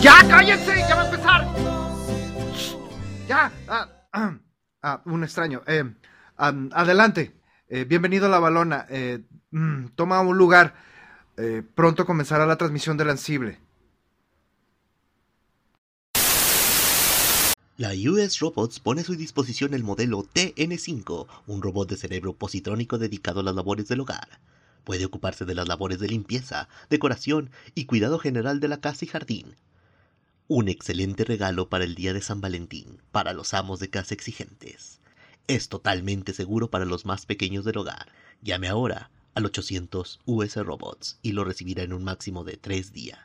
¡Ya, cállense! ¡Ya va a empezar! Ya. Ah, ah, ah, un extraño. Eh, am, adelante. Eh, bienvenido a la balona. Eh, mm, toma un lugar. Eh, pronto comenzará la transmisión del ansible. La US Robots pone a su disposición el modelo TN5, un robot de cerebro positrónico dedicado a las labores del hogar. Puede ocuparse de las labores de limpieza, decoración y cuidado general de la casa y jardín. Un excelente regalo para el día de San Valentín, para los amos de casa exigentes. Es totalmente seguro para los más pequeños del hogar. Llame ahora al 800 US Robots y lo recibirá en un máximo de tres días.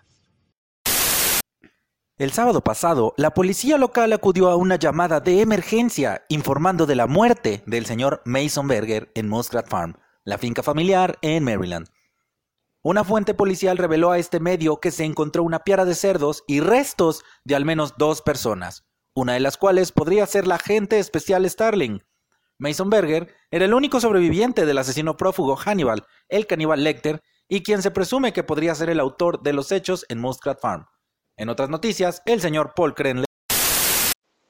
El sábado pasado, la policía local acudió a una llamada de emergencia informando de la muerte del señor Mason Berger en Muskrat Farm, la finca familiar en Maryland. Una fuente policial reveló a este medio que se encontró una piara de cerdos y restos de al menos dos personas, una de las cuales podría ser la agente especial Starling. Mason Berger era el único sobreviviente del asesino prófugo Hannibal, el caníbal Lecter, y quien se presume que podría ser el autor de los hechos en Muskrat Farm. En otras noticias, el señor Paul Krenle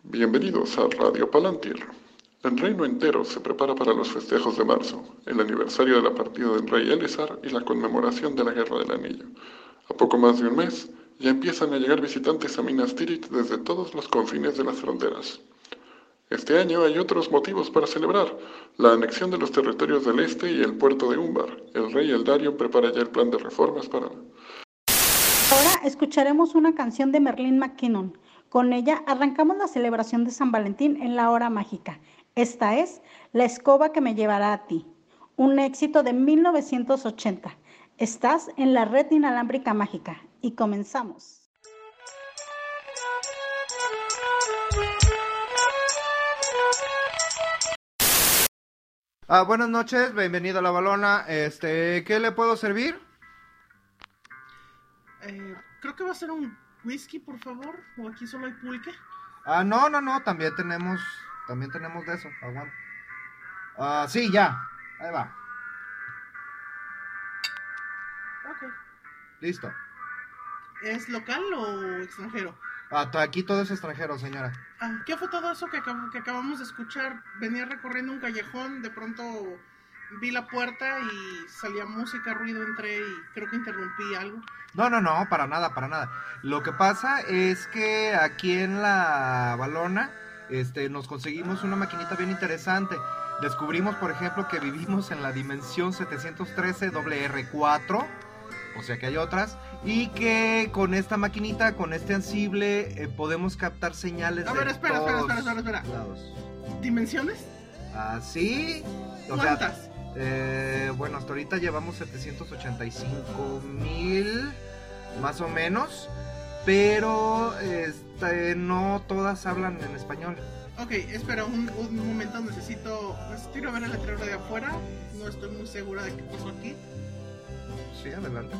Bienvenidos a Radio Palantir. El reino entero se prepara para los festejos de marzo, el aniversario de la partida del rey Elezar y la conmemoración de la Guerra del Anillo. A poco más de un mes, ya empiezan a llegar visitantes a Minas Tirith desde todos los confines de las fronteras. Este año hay otros motivos para celebrar, la anexión de los territorios del este y el puerto de Umbar. El rey Eldario prepara ya el plan de reformas para... Ahora escucharemos una canción de Merlin McKinnon. Con ella arrancamos la celebración de San Valentín en la hora mágica. Esta es La escoba que me llevará a ti, un éxito de 1980. Estás en la red inalámbrica mágica y comenzamos. Ah, buenas noches, bienvenido a la balona. Este, ¿qué le puedo servir? Eh, creo que va a ser un whisky, por favor. O aquí solo hay pulque. Ah, no, no, no, también tenemos, también tenemos de eso. Aguanta. Ah, sí, ya. Ahí va. Ok. Listo. ¿Es local o extranjero? Ah, aquí todo es extranjero, señora. Ah, ¿Qué fue todo eso que, que acabamos de escuchar? Venía recorriendo un callejón, de pronto vi la puerta y salía música, ruido, entré y creo que interrumpí algo. No, no, no, para nada, para nada. Lo que pasa es que aquí en la balona este, nos conseguimos una maquinita bien interesante. Descubrimos, por ejemplo, que vivimos en la dimensión 713 WR4, o sea que hay otras, y que con esta maquinita, con este ansible, eh, podemos captar señales A de ver, espera, espera, todos espera, espera, espera. lados. ¿Dimensiones? O sea, ¿Cuántas? eh, bueno, hasta ahorita llevamos 785 mil, más o menos, pero este, no todas hablan en español. Ok, espera un, un momento, necesito, necesito ir a ver el letrero de afuera. No estoy muy segura de qué pasó aquí. Sí, adelante.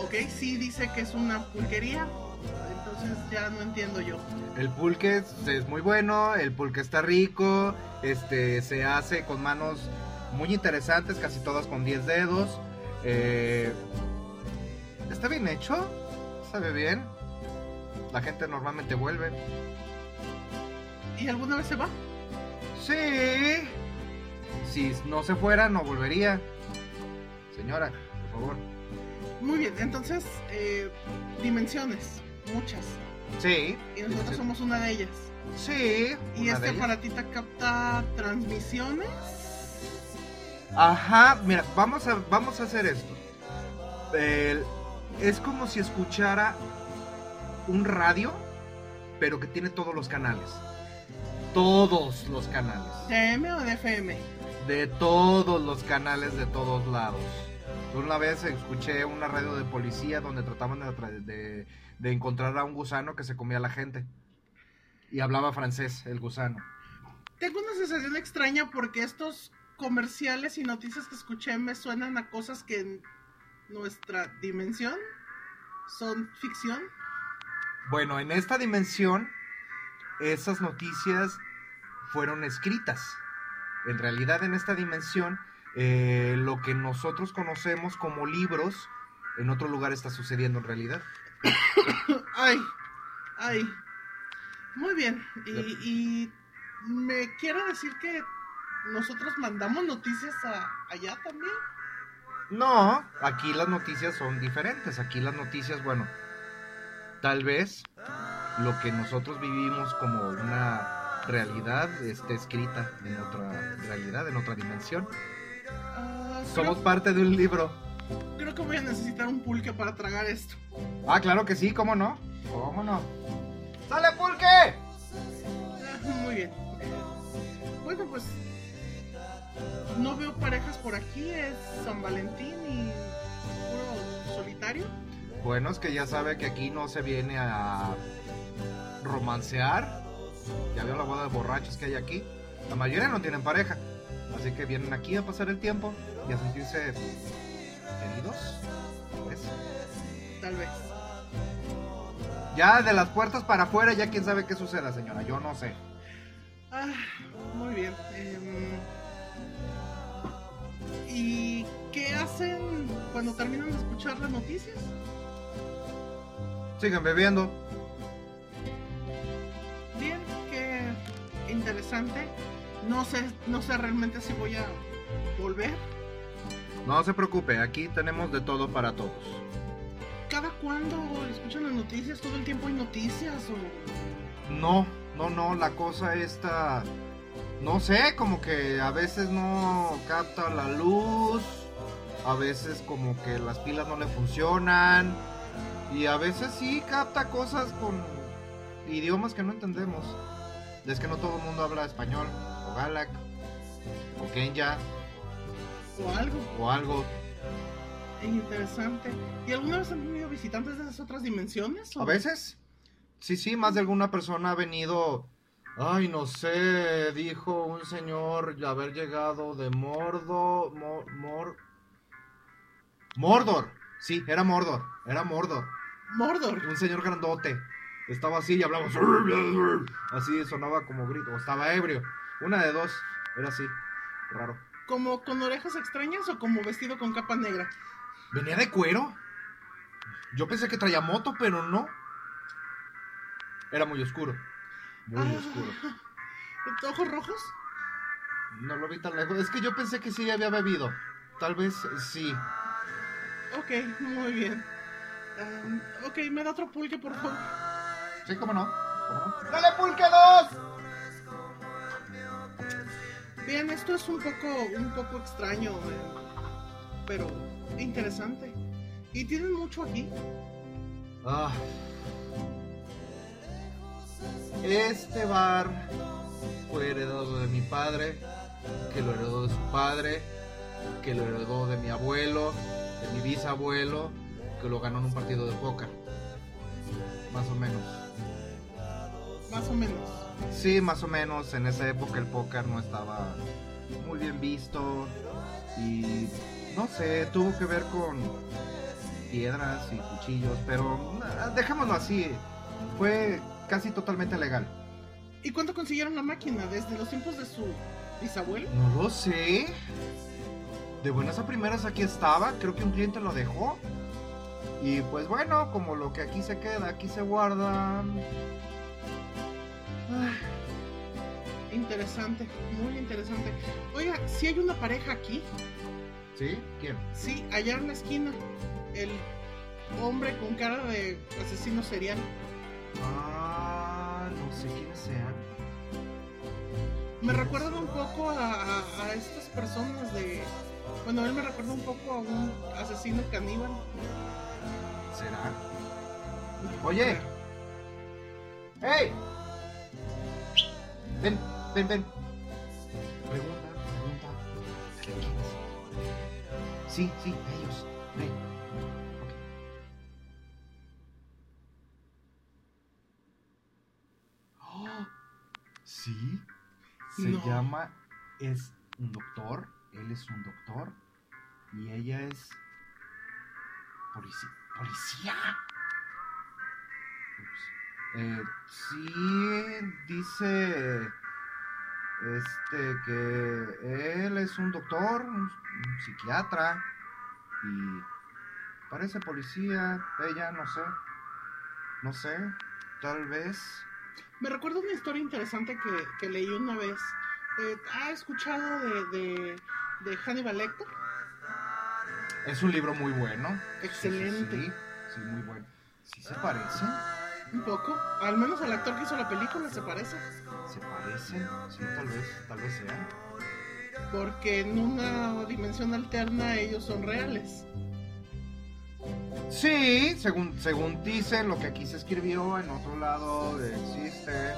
Ok, sí dice que es una pulquería. Entonces ya no entiendo yo. El pulque es, es muy bueno, el pulque está rico, este, se hace con manos muy interesantes, casi todas con 10 dedos. eh, está bien hecho, sabe bien. La gente normalmente vuelve. ¿Y alguna vez se va? Sí. Si no se fuera, no volvería. Señora, por favor. Muy bien, entonces, eh, dimensiones, muchas. Sí. Y nosotros somos una de ellas. Sí. Y este aparatita capta transmisiones. Ajá, mira, vamos a, vamos a hacer esto. El- es como si escuchara un radio, pero que tiene todos los canales. Todos los canales. ¿De M o de FM? De todos los canales de todos lados. Una vez escuché una radio de policía donde trataban de, de encontrar a un gusano que se comía a la gente. Y hablaba francés, el gusano. Tengo una sensación extraña porque estos comerciales y noticias que escuché me suenan a cosas que en nuestra dimensión son ficción. Bueno, en esta dimensión, esas noticias fueron escritas. En realidad, en esta dimensión, eh, lo que nosotros conocemos como libros, en otro lugar está sucediendo en realidad. Ay, ay. Muy bien. Y, y me quiere decir que nosotros mandamos noticias a, allá también. No, aquí las noticias son diferentes. Aquí las noticias, bueno, tal vez lo que nosotros vivimos como una realidad esté escrita en otra realidad, en otra dimensión. Somos creo, parte de un libro. creo que voy a necesitar un pulque para tragar esto. Ah, claro que sí, ¿cómo no? ¿Cómo no? ¡Sale pulque! Muy bien. Bueno, pues no veo parejas por aquí, es San Valentín y puro solitario. Bueno, es que ya sabe que aquí no se viene a romancear. Ya veo la boda de borrachos que hay aquí. La mayoría no tienen pareja. Así que vienen aquí a pasar el tiempo y a sentirse queridos. pues. Tal vez. Ya de las puertas para afuera, ya quién sabe qué suceda, señora. Yo no sé. Ah, muy bien. Em, ¿Y qué hacen cuando terminan de escuchar las noticias? Siguen bebiendo. Interesante. No sé, no sé realmente si voy a volver. No se preocupe, aquí tenemos de todo para todos. ¿Cada cuándo escuchan las noticias? ¿Todo el tiempo hay noticias? O... No, no, no, la cosa esta... No sé, como que a veces no capta la luz, a veces como que las pilas no le funcionan, y a veces sí capta cosas con idiomas que no entendemos. Es que no todo el mundo habla español, o Galak, o Kenya, o algo o algo. interesante. ¿Y alguna vez han tenido visitantes de esas otras dimensiones? o- A veces, sí, sí, más de alguna persona ha venido. Ay, no sé, dijo un señor haber llegado de Mordo. Mor, Mor- Mordor. Sí, era Mordor, era Mordor. Mordor. Un señor grandote. Estaba así y hablaba. Así sonaba como grito. O estaba ebrio. Una de dos. Era así. Raro. ¿Como con orejas extrañas o como vestido con capa negra? ¿Venía de cuero? Yo pensé que traía moto, pero no. Era muy oscuro. Muy Ah. oscuro. ¿Ojos rojos? No lo vi tan lejos. Es que yo pensé que sí había bebido. Tal vez sí. Ok, muy bien. Am, ok, me da otro pulque, por favor. Sí, cómo no. ¡Dale, pulque 2! Bien, esto es un poco, un poco extraño, eh, pero interesante. ¿Y tienen mucho aquí? Ah. Este bar fue heredado de mi padre, que lo heredó de su padre, que lo heredó de mi abuelo, de mi bisabuelo, que lo ganó en un partido de póker. Más o menos. Más o menos. Sí, más o menos. En esa época el póker no estaba muy bien visto. Y no sé, tuvo que ver con piedras y cuchillos. Pero ah, dejémoslo así. Fue casi totalmente legal. ¿Y cuánto consiguieron la máquina? ¿Desde los tiempos de su bisabuelo? No lo sé. De buenas a primeras aquí estaba. Creo que un cliente lo dejó. Y pues bueno, como lo que aquí se queda, aquí se guarda. Interesante, muy interesante. Oiga, si hay una pareja aquí, ¿Sí? ¿Quién? sí, allá en la esquina, el hombre con cara de asesino serial. Ah, no sé quiénes sean. Me recuerdan un poco a, a- a estas personas de... Bueno, él me recuerda un poco a un asesino caníbal. ¿Será? Oye. ¡Hey! Ven, ven, ven. Pregunta, pregunta. ¿De quiénes? Sí, sí, ellos. Ven. Ok. Oh, ¿Sí? Se No. llama, es un doctor, él es un doctor y ella es policía. ¿Policía? Ups. Eh, sí, dice este que él es un doctor, un, un psiquiatra y parece policía, ella no sé, no sé, tal vez. Me recuerda una historia interesante que, que leí una vez. Eh, ¿Ha escuchado de, de, de Hannibal Lecter? Es un libro muy bueno. Excelente. Sí, sí, sí, muy bueno. Sí se parecen, Un poco. Al menos al actor que hizo la película se parece. se parecen, sí, tal vez, tal vez sean. Porque en una dimensión alterna ellos son reales. Sí, según, según dicen, lo que aquí se escribió, en otro lado existe.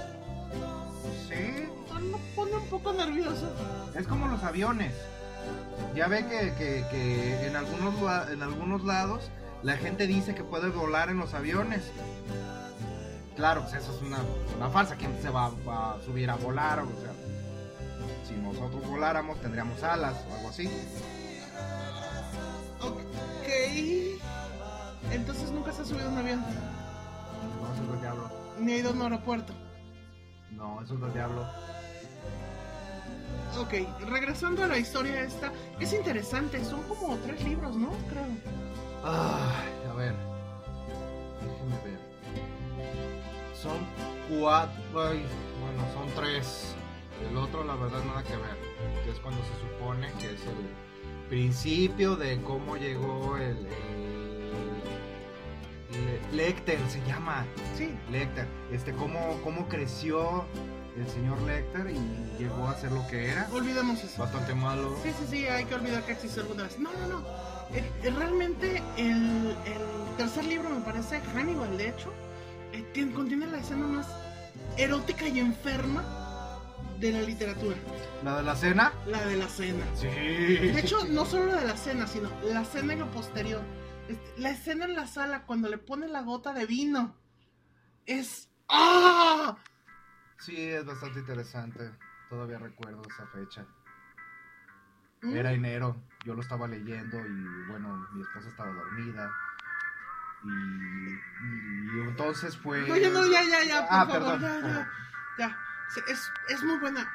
Sí, Me pone un poco nervioso. es como los aviones. Ya ve que, que- que en, algunos, en algunos lados la gente dice que puede volar en los aviones. Claro, pues eso es una, una farsa. ¿Quién se va, va a subir a volar? O sea, si nosotros voláramos tendríamos alas o algo así. Ok. Entonces nunca se ha subido a un avión. No, eso es del diablo. Ni ha ido a un aeropuerto. No, eso es del diablo. Ok, regresando a la historia esta, es interesante, son como tres libros, ¿no? Creo. Ay, a ver. Déjenme ver. Son cuatro. Bueno, son tres. El otro, la verdad, nada que ver. Que es cuando se supone que es el principio de cómo llegó el. el- Le- Lecter se llama. Sí, Lecter. Este, cómo, cómo creció el señor Lecter y llegó a ser lo que era. olvidemos eso. Bastante malo. Sí, sí, sí, hay que olvidar que existió alguna vez. No, no, no. Eh, realmente el, el tercer libro, me parece, Hannibal, de hecho, eh, tiene- contiene la escena más erótica y enferma de la literatura. La de la cena. La de la cena. Sí. De hecho, no solo la de la cena, sino la cena en lo posterior. Este, La escena en la sala cuando le pone la gota de vino. Es... ¡Ah! Sí, es bastante interesante. Todavía recuerdo esa fecha. Mm. Era enero, yo lo estaba leyendo y bueno, mi esposa estaba dormida. Y, y entonces fue... No, ya, no, ya, ya, ya, por Ah, favor, perdón, ya, ya, ya. Es, es muy buena.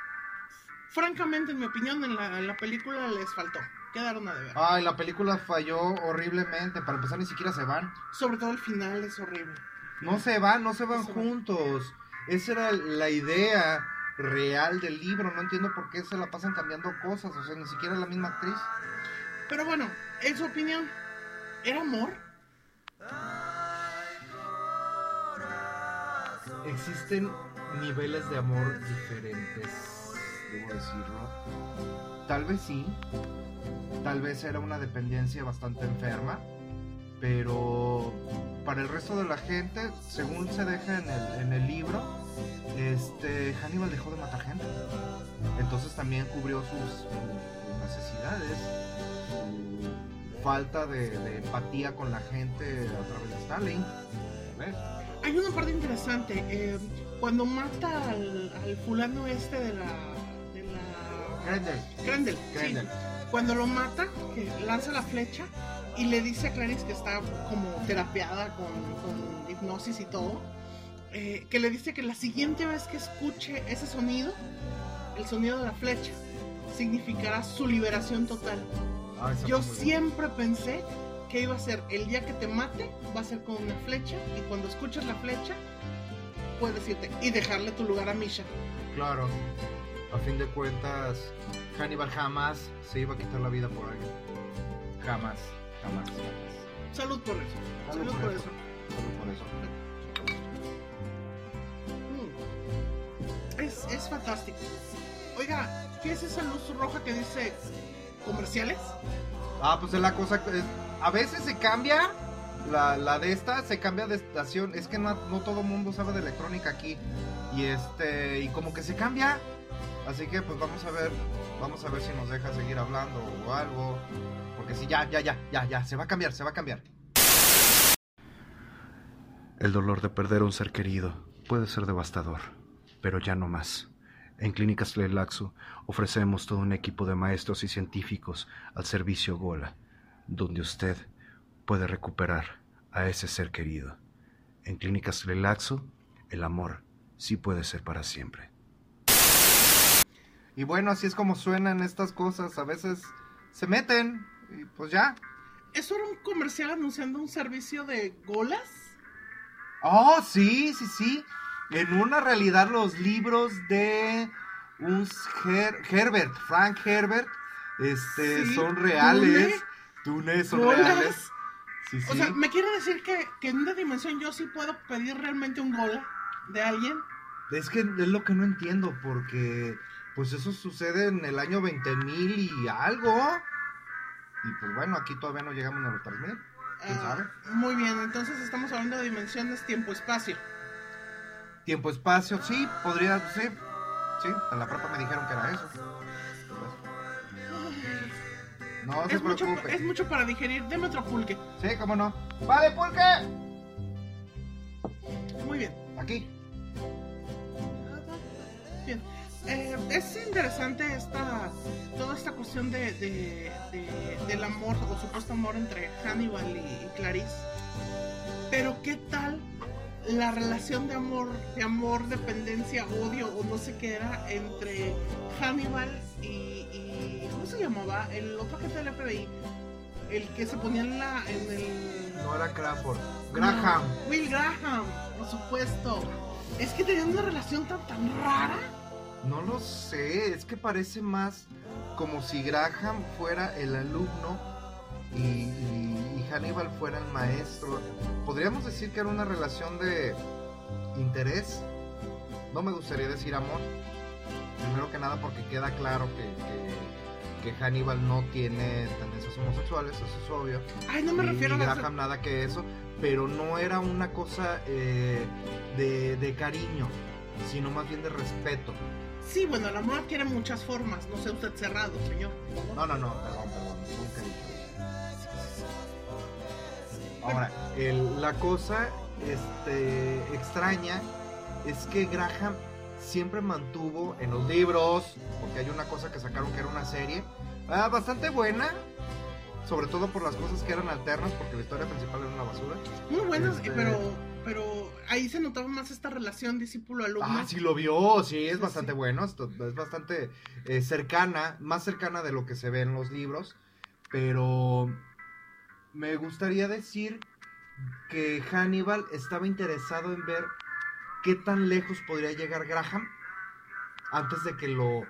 Francamente, en mi opinión, en la, en la película les faltó. Quedaron a deber. Ay, la película falló horriblemente. Para empezar, ni siquiera se van. Sobre todo el final es horrible. No se van, no se van No se van. juntos. Esa era la idea real del libro. No entiendo por qué se la pasan cambiando cosas. O sea, ni siquiera la misma actriz. Pero bueno, en su opinión, ¿era amor? Existen niveles de amor diferentes, debo decirlo. Tal vez sí, tal vez era una dependencia bastante enferma, pero para el resto de la gente, según se deja en el, en el libro, este Hannibal dejó de matar gente. Entonces también cubrió sus, necesidades, falta de, de empatía con la gente a través de Stalin. ¿Ves? Hay una parte interesante. eh, cuando mata al, al fulano este de la... De la... Grendel. Grendel, Grendel. sí. Cuando lo mata, que lanza la flecha y le dice a Clarice que está como terapiada con, con hipnosis y todo, eh, que le dice que la siguiente vez que escuche ese sonido, el sonido de la flecha, significará su liberación total. Ah, Yo siempre pensé que iba a ser el día que te mate, va a ser con una flecha y cuando escuches la flecha, puedes irte y dejarle tu lugar a Misha. Claro. A fin de cuentas, Hannibal jamás se iba a quitar la vida por alguien. Jamás, jamás, jamás. Salud por eso. Salud Salud, por eso. eso. Solo por eso. Mm. Es, es fantástico. Oiga, ¿qué es esa luz roja que dice comerciales? Ah, pues es la cosa. A veces se cambia. La, la de esta se cambia de estación. Es que no, no todo el mundo sabe de electrónica aquí. Y este. Y como que se cambia. Así que pues vamos a ver. Vamos a ver si nos deja seguir hablando o algo. Porque si ya, ya, ya, ya, ya. Se va a cambiar, se va a cambiar. El dolor de perder un ser querido puede ser devastador, pero ya no más. En Clínicas Tlelaxo ofrecemos todo un equipo de maestros y científicos al servicio Gola, donde usted puede recuperar a ese ser querido. En Clínicas Tlelaxo, el amor sí puede ser para siempre. Y bueno, así es como suenan estas cosas. A veces se meten y pues ya. ¿Eso era un comercial anunciando un servicio de golas? Oh, sí, sí, sí. En una realidad los libros de un Her- Herbert, Frank Herbert, este, Sí, son reales. Túnez son reales. Sí, sí. O sea, ¿me quiere decir que, que en una dimensión yo sí puedo pedir realmente un gola de alguien? Es que es lo que no entiendo, porque pues eso sucede en el año 20.000 y algo. Y pues bueno, aquí todavía no llegamos a los 3.000. ¿Quién Ah, sabe? Muy bien, entonces estamos hablando de dimensiones tiempo-espacio. Tiempo, espacio, sí, podría, sí. Sí, en la prepa me dijeron que era eso. No se Es mucho, preocupe. es mucho para digerir. Deme otro pulque. Sí, cómo no. Vale, pulque. Muy bien. Aquí. Bien. Eh, es interesante esta toda esta cuestión de, de- de- del amor o supuesto amor entre Hannibal y, y Clarice. Pero qué tal la relación de amor, de amor, dependencia, odio o no sé qué era entre Hannibal y, y- ¿cómo se llamaba? El otro jefe del FBI, el que se ponía en la en el No era Crawford. Graham. no, Will Graham, por supuesto. Es que tenían una relación tan tan rara. No lo sé, es que parece más como si Graham fuera el alumno y, y- y Hannibal fuera el maestro. Podríamos decir que era una relación de interés. No me gustaría decir amor. Primero que nada porque queda claro que, que- que Hannibal no tiene tendencias homosexuales, eso es obvio. Ay, no me refiero a Graham nada que eso, pero no era una cosa eh, de, de cariño, sino más bien de respeto. Sí, bueno, el amor adquiere muchas formas. No sea usted cerrado, señor. No, no, no, perdón, perdón, nunca. Ahora, el- la cosa este, extraña es que Graham siempre mantuvo en los libros, porque hay una cosa que sacaron que era una serie, ah, bastante buena, sobre todo por las cosas que eran alternas, porque la historia principal era una basura. Muy buenas, Este- pero, pero ahí se notaba más esta relación discípulo-alumno. Ah, sí lo vio, sí, es Sí, bastante sí. bueno, esto- es bastante eh, cercana, más cercana de lo que se ve en los libros, pero me gustaría decir que Hannibal estaba interesado en ver qué tan lejos podría llegar Graham antes de que lo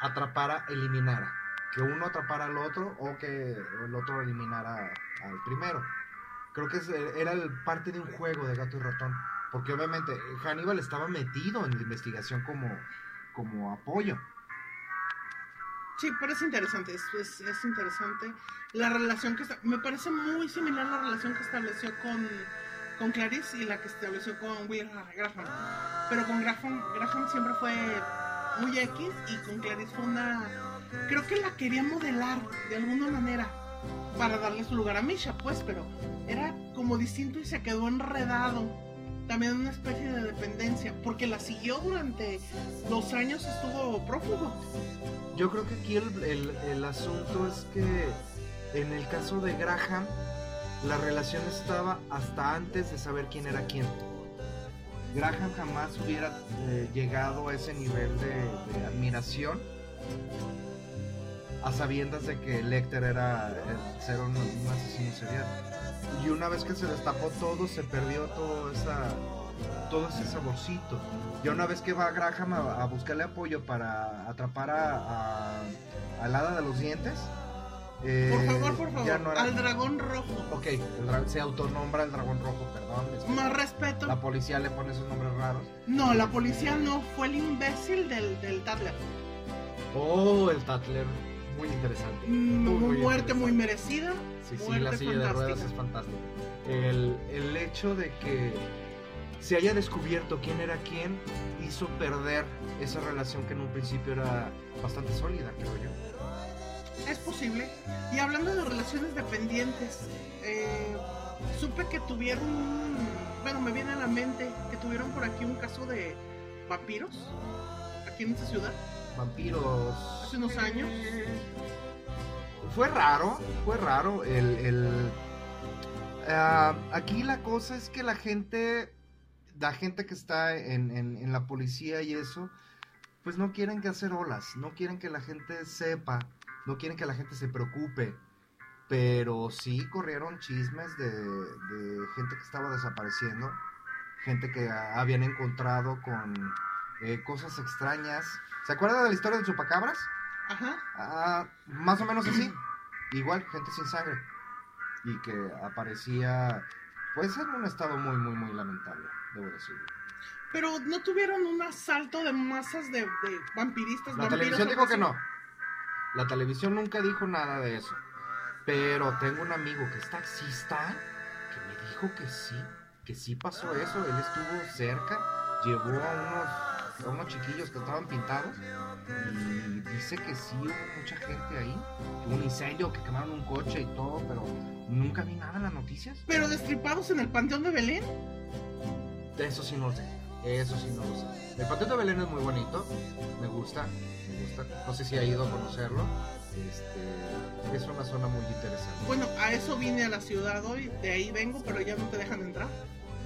atrapara, eliminara. Que uno atrapara al otro o que el otro eliminara al primero. Creo que era parte de un juego de gato y ratón. Porque obviamente Hannibal estaba metido en la investigación como, como apoyo. Sí, es interesante, es, es- es interesante la relación que está, me parece muy similar la relación que estableció con, con Clarice y la que estableció con Will Graham. Pero con Graham, Graham siempre fue muy X y con Clarice fue una, creo que la quería modelar de alguna manera para darle su lugar a Misha, pues, pero era como distinto y se quedó enredado. También una especie de dependencia, porque la siguió durante dos años, estuvo prófugo. Yo creo que aquí el, el- el asunto es que en el caso de Graham, la relación estaba hasta antes de saber quién era quién. Graham jamás hubiera eh, llegado a ese nivel de, admiración a sabiendas de que Lecter era el ser un, un asesino serial. Y una vez que se destapó todo, se perdió todo, esa, todo ese saborcito. Ya una vez que va Graham a, a buscarle apoyo para atrapar a, al hada de los dientes. eh, Por favor, por favor, no era- al dragón rojo. Ok, el dra- se autonombra el dragón rojo, perdón. Más respeto. La policía le pone esos nombres raros. No, la policía no, fue el imbécil del, del Tadler. Oh, el Tatler. Muy interesante. Mm, Muy, muy muerte interesante. muy merecida. Sí, sí, muerte la silla de ruedas fantástica. es fantástica. El, el hecho de que se haya descubierto quién era quién hizo perder esa relación que en un principio era bastante sólida, creo yo. Es posible. Y hablando de relaciones dependientes, eh, supe que tuvieron, bueno, me viene a la mente que tuvieron por aquí un caso de vampiros. aquí en esta ciudad Vampiros. Hace unos años. Fue raro, fue raro. El, ah, aquí la cosa es que la gente, la gente que está en, la policía y eso, pues no quieren que hacer olas, no quieren que la gente sepa, no quieren que la gente se preocupe. Pero sí corrieron chismes de, gente que estaba desapareciendo, gente que habían encontrado con eh, cosas extrañas. ¿Se acuerda de la historia del chupacabras? Ajá. Ah, más o menos así. Igual, gente sin sangre. Y que aparecía, pues en un estado muy, muy, muy lamentable, debo decirlo. Pero no tuvieron un asalto de masas de, de vampiristas. La televisión dijo que no. La televisión nunca dijo nada de eso. Pero tengo un amigo que es taxista que me dijo que sí, que sí pasó eso. Él estuvo cerca, llevó a unos, a unos chiquillos que estaban pintados y dice que sí hubo mucha gente ahí. que hubo un incendio, que quemaron un coche y todo, pero nunca vi nada en las noticias. Pero destripados en el Panteón de Belén. Eso sí no lo sé. Eso sí no lo sé. El Panteón de Belén es muy bonito. Me gusta. Me gusta. No sé si ha ido a conocerlo. Este, es una zona muy interesante. Bueno, a eso vine a la ciudad hoy. De ahí vengo, pero ya no te dejan entrar.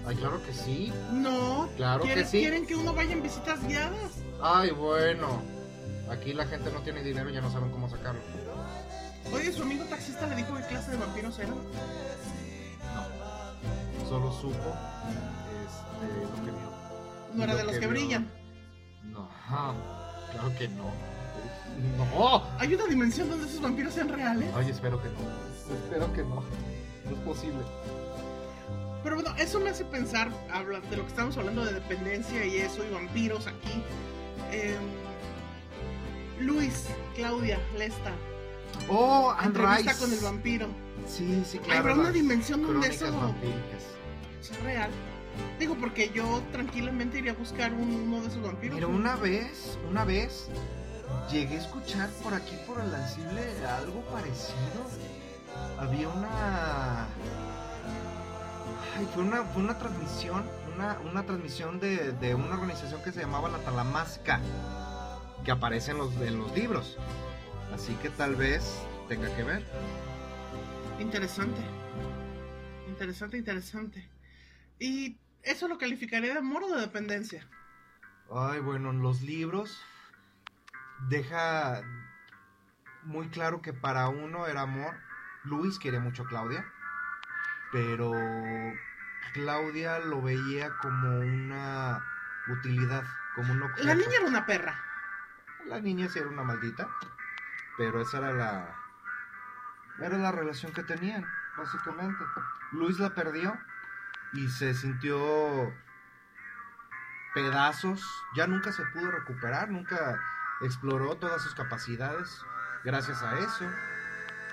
Ay, claro que sí. No. Claro que sí. quieren que uno vaya en visitas guiadas. Ay, bueno. Aquí la gente no tiene dinero y ya no saben cómo sacarlo. Oye, su amigo taxista le dijo qué clase de vampiros eran. No. Solo supo este, lo que vio. No era de los que vio. brillan. No. Claro que no. No. ¿Hay una dimensión donde esos vampiros sean reales? Ay, espero que no. Espero que no. No es posible. Pero bueno, eso me hace pensar, habla de lo que estamos hablando de dependencia y eso, y vampiros aquí. Em, Luis, Claudia, Lesta, Oh, Anne Rice. con el vampiro. Sí, sí, claro. ¿Habrá una dimensión donde eso vampíricas. sea real? Digo, porque yo tranquilamente iría a buscar un- uno de esos vampiros. Mira, una vez, una vez, llegué a escuchar por aquí, por el Lancible, algo parecido. Había una... Ay, fue una, fue una transmisión, una, una transmisión de, de una organización que se llamaba La Talamasca, que aparece en los, en los libros. Así que tal vez tenga que ver. Interesante. Interesante, interesante. ¿Y eso lo calificaría de amor o de dependencia? Ay, bueno, en los libros deja muy claro que para uno era amor. Luis quería mucho a Claudia, pero Claudia lo veía como una utilidad, como un objeto. La niña era una perra. La niña sí era una maldita, pero esa era la era la relación que tenían, básicamente. Luis la perdió y se sintió pedazos, ya nunca se pudo recuperar, nunca exploró todas sus capacidades gracias a eso.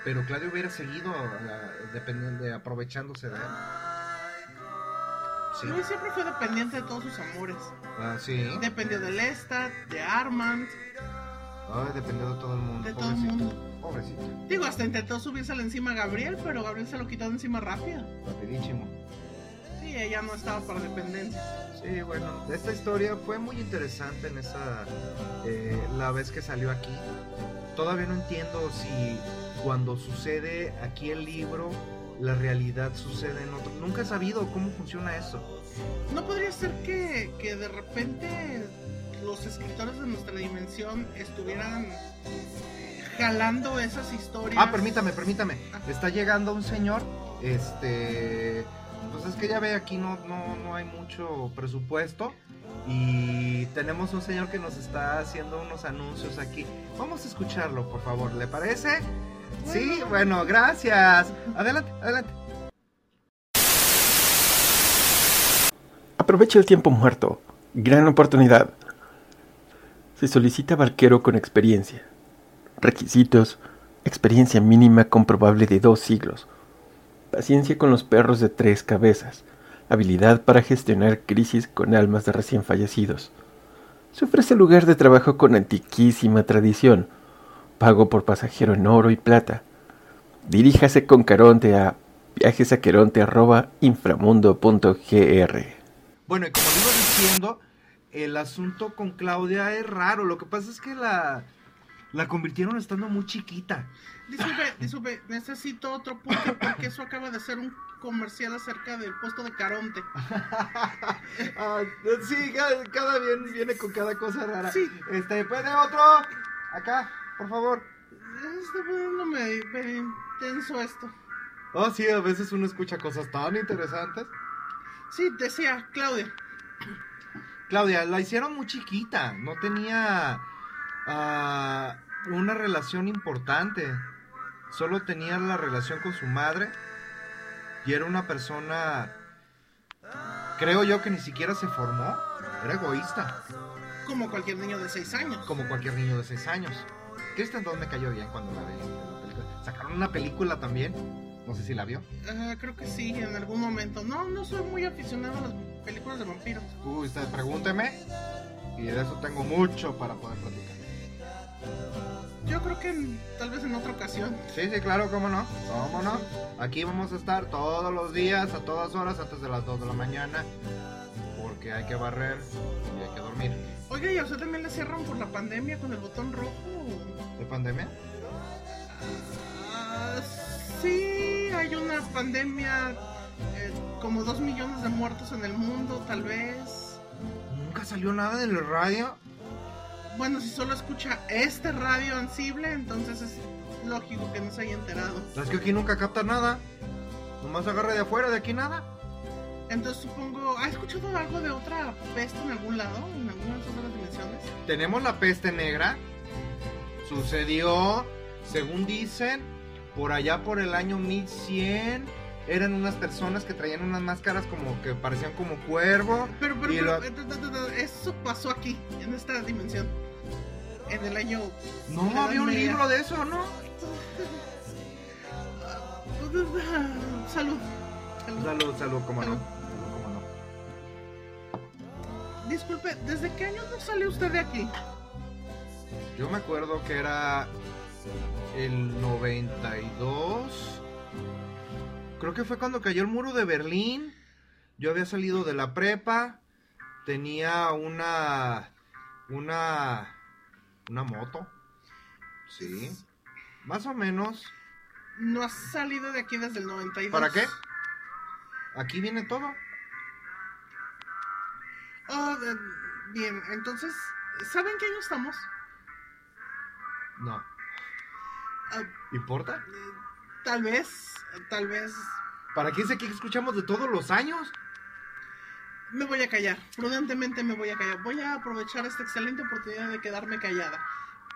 Pero Claudio hubiera seguido ah, dependiendo, de- aprovechándose de él. Sí, Luis siempre fue dependiente de todos sus amores. ah, sí. Dependió de Lestat, de Armand, Ay, dependió de todo el mundo. de todo el pobrecito, mundo. Pobrecito. Digo, hasta intentó subírsela encima a Gabriel, pero Gabriel se lo quitó de encima rápido. Rapidísimo. Sí, ella no estaba para dependencia. Sí, bueno, esta historia fue muy interesante en esa eh, la vez que salió aquí. Todavía no entiendo si cuando sucede aquí el libro, la realidad sucede en otro. Nunca he sabido cómo funciona eso. ¿No podría ser que, que de repente los escritores de nuestra dimensión estuvieran jalando esas historias? Ah, permítame, permítame. Está llegando un señor, este, pues es que ya ve aquí no, no, no hay mucho presupuesto y tenemos un señor que nos está haciendo unos anuncios aquí. Vamos a escucharlo, por favor, ¿le parece? Sí, bueno, gracias. Adelante, adelante. Aprovecha el tiempo muerto. Gran oportunidad. Se solicita barquero con experiencia. Requisitos. Experiencia mínima comprobable de dos siglos. Paciencia con los perros de tres cabezas. Habilidad para gestionar crisis con almas de recién fallecidos. Se ofrece lugar de trabajo con antiquísima tradición. Pago por pasajero en oro y plata. Diríjase con Caronte a viajesaqueronte.inframundo.gr. Bueno, y como iba diciendo, el asunto con Claudia es raro. Lo que pasa es que la, la convirtieron estando muy chiquita. Disculpe, disculpe, necesito otro punto porque eso acaba de ser un comercial acerca del puesto de Caronte. Ah, sí, cada, cada bien viene con cada cosa rara. Sí. Este, ¿puede otro? Acá, por favor. Está poniéndome medio intenso esto. Oh, sí, a veces uno escucha cosas tan interesantes. Sí, decía Claudia. Claudia, la hicieron muy chiquita, no tenía ah, una relación importante, solo tenía la relación con su madre y era una persona, creo yo que ni siquiera se formó, era egoísta, Como cualquier niño de 6 años. como cualquier niño de 6 años. Kristen Dunst me cayó bien cuando la vi. Sacaron una película también, no sé si la vio. Ah, creo que sí, en algún momento. No, no soy muy aficionado a las películas de vampiros. Uy, usted pregúnteme y de eso tengo mucho para poder platicar. Yo creo que en- tal vez en otra ocasión. Sí, sí, claro, cómo no, cómo no. Aquí vamos a estar todos los días, a todas horas, antes de las 2 de la mañana, porque hay que barrer y hay que dormir. Oiga, ¿y a usted también le cierran por la pandemia con el botón rojo? ¿De pandemia? Ah, sí, hay una pandemia, eh, como dos millones de muertos en el mundo, tal vez. Nunca salió nada en el radio. Bueno, si solo escucha este radio ansible, entonces es lógico que no se haya enterado. Es que aquí nunca capta nada. Nomás agarra de afuera, de aquí nada. Entonces supongo, ¿ha escuchado algo de otra peste en algún lado? ¿En alguna de esas otras dimensiones? Tenemos la peste negra. Sucedió, según dicen, por allá por el año 1100. Eran unas personas que traían unas máscaras como que parecían como cuervo. Pero, pero, pero, lo- eh, eso pasó aquí, en esta dimensión. En el año... No, había un Media. libro de eso, ¿no? Salud. Salud. Salud, salud, cómo no. Salud. Cómo no. Disculpe, ¿desde qué año no sale usted de aquí? Yo me acuerdo que era el 92. Creo que fue cuando cayó el muro de Berlín. Yo había salido de la prepa. Tenía una. Una. Una moto. Sí. Más o menos. No has salido de aquí desde el 92. ¿Para qué? Aquí viene todo. Oh, bien, entonces, ¿saben qué año estamos? No. Ah, ¿Importa? eh, tal vez, tal vez... ¿Para qué sé que escuchamos de todos los años? Me voy a callar, prudentemente me voy a callar. Voy a aprovechar esta excelente oportunidad de quedarme callada.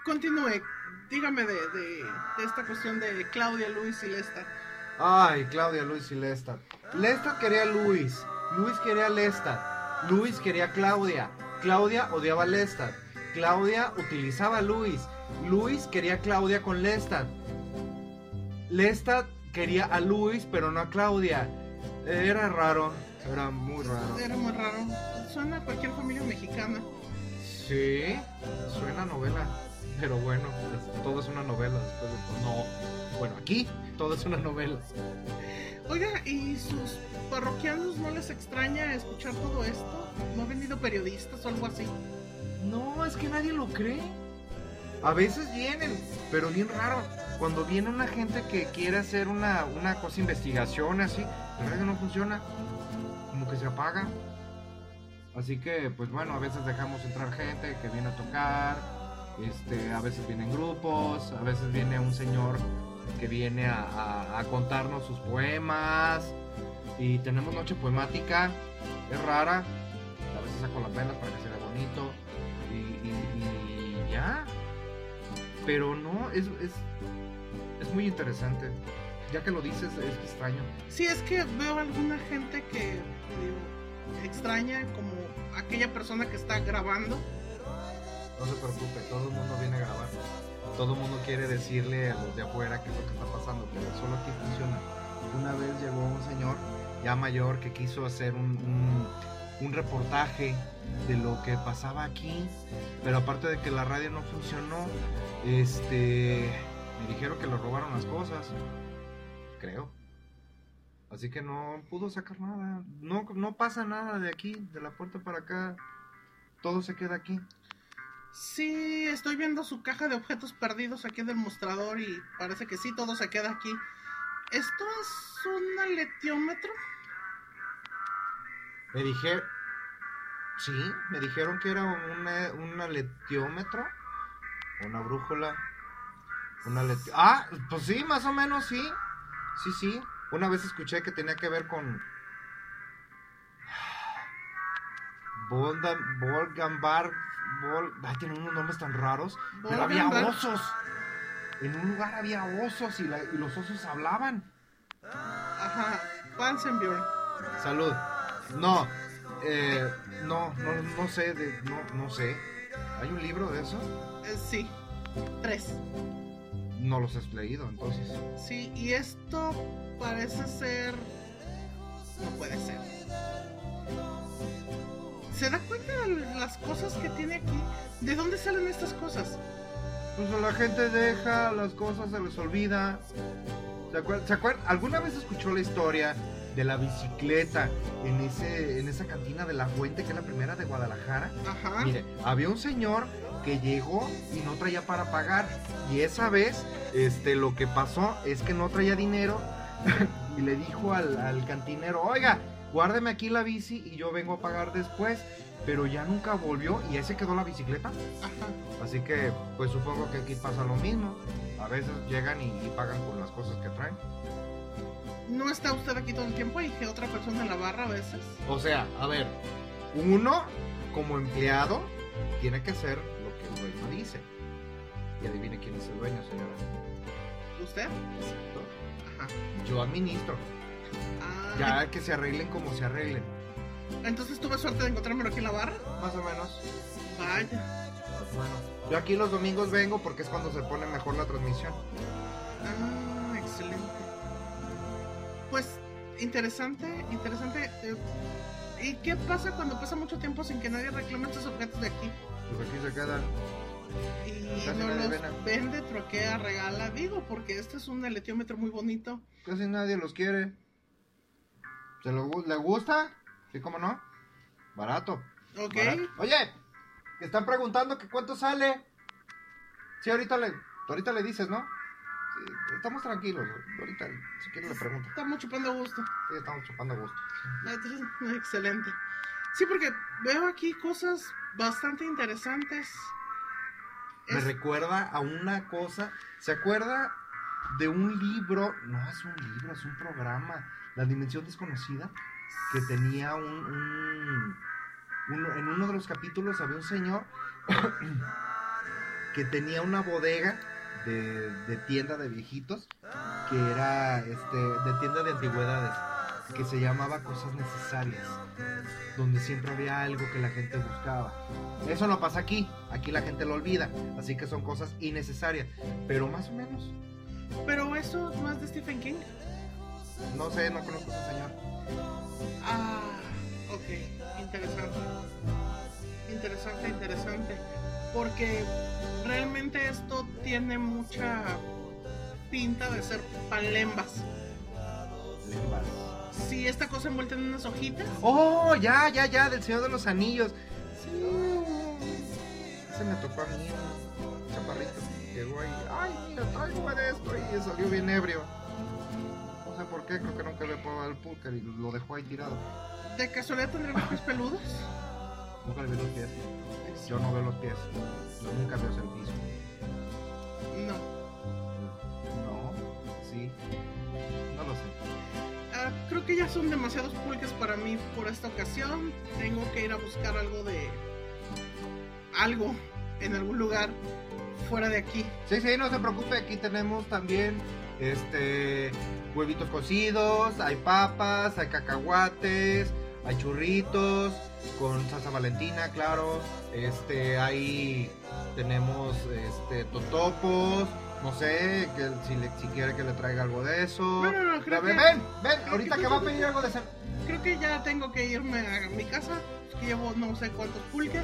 Continúe, dígame de, de, esta cuestión de Claudia, Luis y Lesta. Ay, Claudia, Luis y Lestat. Lestat quería Luis. Luis quería a Lestat. Luis quería Claudia. Claudia odiaba a Lestat. Claudia utilizaba a Luis. Luis quería Claudia con Lestat. Lestat quería a Luis, pero no a Claudia. Era raro. Era muy raro. Era muy raro. Suena a cualquier familia mexicana. Sí, suena a novela. Pero bueno, todo es una novela después de todo. No. Bueno, aquí todo es una novela. Oiga, ¿y sus parroquianos no les extraña escuchar todo esto? ¿No han venido periodistas o algo así? No, es que nadie lo cree. A veces vienen, pero bien raro. Cuando viene una gente que quiere hacer una, una cosa investigación así, la radio no funciona. Se apaga. Así que, pues bueno, a veces dejamos entrar gente que viene a tocar. Este, a veces vienen grupos, a veces viene un señor que viene a, contarnos sus poemas. Y tenemos noche poemática, es rara. A veces saco las velas para que se vea bonito. Y, y- y ya. Pero no, es, es, es muy interesante. Ya que lo dices, es extraño. Sí, es que veo alguna gente que digo, extraña como aquella persona que está grabando. No se preocupe, todo el mundo viene a grabar. Todo el mundo quiere decirle a los de afuera qué es lo que está pasando, pero solo aquí funciona. Una vez llegó un señor ya mayor que quiso hacer un, un- reportaje de lo que pasaba aquí, pero aparte de que la radio no funcionó, este, me dijeron que le robaron las cosas, creo. Así que no pudo sacar nada. No, no pasa nada de aquí, de la puerta para acá. todo se queda aquí. Sí, estoy viendo su caja de objetos perdidos aquí del mostrador y parece que sí, todo se queda aquí. ¿Esto es un aletiómetro? Me dije, sí, me dijeron que era un, eh, un aletiómetro, una brújula, un aleti- Ah, pues sí, más o menos sí, sí, sí. Una vez escuché que tenía que ver con Volgan, Vol... Ay, tienen unos nombres tan raros. Pero había osos. En un lugar había osos y, la- y los osos hablaban. Ajá, Pansenbjörn. Salud. No, eh, no, no, no sé, de, no, no sé. ¿Hay un libro de eso? Eh, sí, tres. No los has leído, entonces. Sí, y esto parece ser... No puede ser. ¿Se da cuenta de las cosas que tiene aquí? ¿De dónde salen estas cosas? Pues la gente deja las cosas, se les olvida. ¿Se acuerdan? ¿Alguna vez escuchó la historia de la bicicleta en, ese, en esa cantina de la Fuente, que es la primera de Guadalajara? Ajá. Mire, había un señor que llegó y no traía para pagar. Y esa vez, este, lo que pasó es que no traía dinero y le dijo al, al cantinero, oiga, guárdeme aquí la bici y yo vengo a pagar después. Pero ya nunca volvió y ahí se quedó la bicicleta. Ajá. Así que, pues supongo que aquí pasa lo mismo. A veces llegan y, y pagan con las cosas que traen. ¿No está usted aquí todo el tiempo y que otra persona en la barra a veces? O sea, a ver, uno como empleado tiene que hacer lo que el dueño dice. Y adivine quién es el dueño, señora. ¿Usted? Exacto. Ajá. Yo administro. Ah, Ya que se arreglen como se arreglen. Entonces tuve suerte de encontrármelo aquí en la barra. Más o menos. Vaya. Bueno, yo aquí los domingos vengo porque es cuando se pone mejor la transmisión. Ah, excelente. Pues interesante, interesante. eh, ¿Y qué pasa cuando pasa mucho tiempo sin que nadie reclame estos objetos de aquí? Pues aquí se quedan. Y Casi no los vende, troquea, regala. Digo, porque este es un heletiómetro muy bonito. Casi nadie los quiere. ¿Se lo, le gusta? Sí, cómo no. Barato. Ok. Barato. Oye, que están preguntando que cuánto sale. Sí, ahorita le, ahorita le dices, ¿no? Sí, estamos tranquilos. Ahorita, si quieres le pregunto. Estamos chupando gusto. Sí, estamos chupando gusto. Ah, entonces, Excelente. Sí, porque veo aquí cosas bastante interesantes. Me Es- recuerda a una cosa. ¿Se acuerda de un libro? No es un libro, es un programa. La Dimensión Desconocida. Que tenía un. un- un- en uno de los capítulos había un señor que tenía una bodega de, de tienda de viejitos. Que era este, de tienda de antigüedades. Que se llamaba Cosas Necesarias. Donde siempre había algo que la gente buscaba. Eso no pasa aquí. Aquí la gente lo olvida. Así que son cosas innecesarias. Pero más o menos. Pero eso no es de Stephen King. No sé, no conozco a ese señor. Ah, ok, interesante. Interesante, interesante. Porque realmente esto tiene mucha pinta de ser palembas. Lembas. Sí, esta cosa envuelta en unas hojitas. Oh, ya, ya, ya, del Señor de los Anillos. Sí. Ese me tocó a mí, un chaparrito. Llegó ahí, ay, mira, traigo de esto y salió bien ebrio. No sé por qué, creo que nunca había probado el pulque y lo dejó ahí tirado. ¿De casualidad tendremos pies peludos? Nunca le vi los pies. Yo no veo los pies. Yo nunca veo el piso. No. No, sí. No lo sé. Ah, creo que ya son demasiados pulques para mí por esta ocasión. Tengo que ir a buscar algo de. algo en algún lugar fuera de aquí. Sí, sí, no se preocupe, aquí tenemos también este huevitos cocidos, hay papas, hay cacahuates, hay churritos con salsa valentina, claro. Este, hay tenemos este totopos, no sé, que si le si quiere que le traiga algo de eso. No, no, no, creo ven, que- ven, ven, creo ahorita que que va a pedir algo de ser. Creo que ya tengo que irme a mi casa. Que llevo no sé cuántos pulques.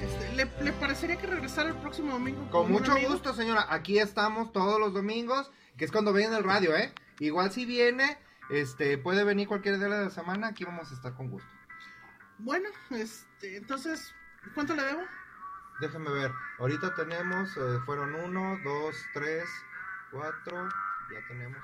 Este, ¿le, le parecería que regresara el próximo domingo? Con un mucho gusto, señora. Aquí estamos todos los domingos, que es cuando viene el radio, ¿eh? Igual si viene, este, puede venir cualquier día de la semana, aquí vamos a estar con gusto. Bueno, este, entonces ¿Cuánto le debo? Déjenme ver. Ahorita tenemos, eh, fueron uno, dos, tres, cuatro. Ya tenemos.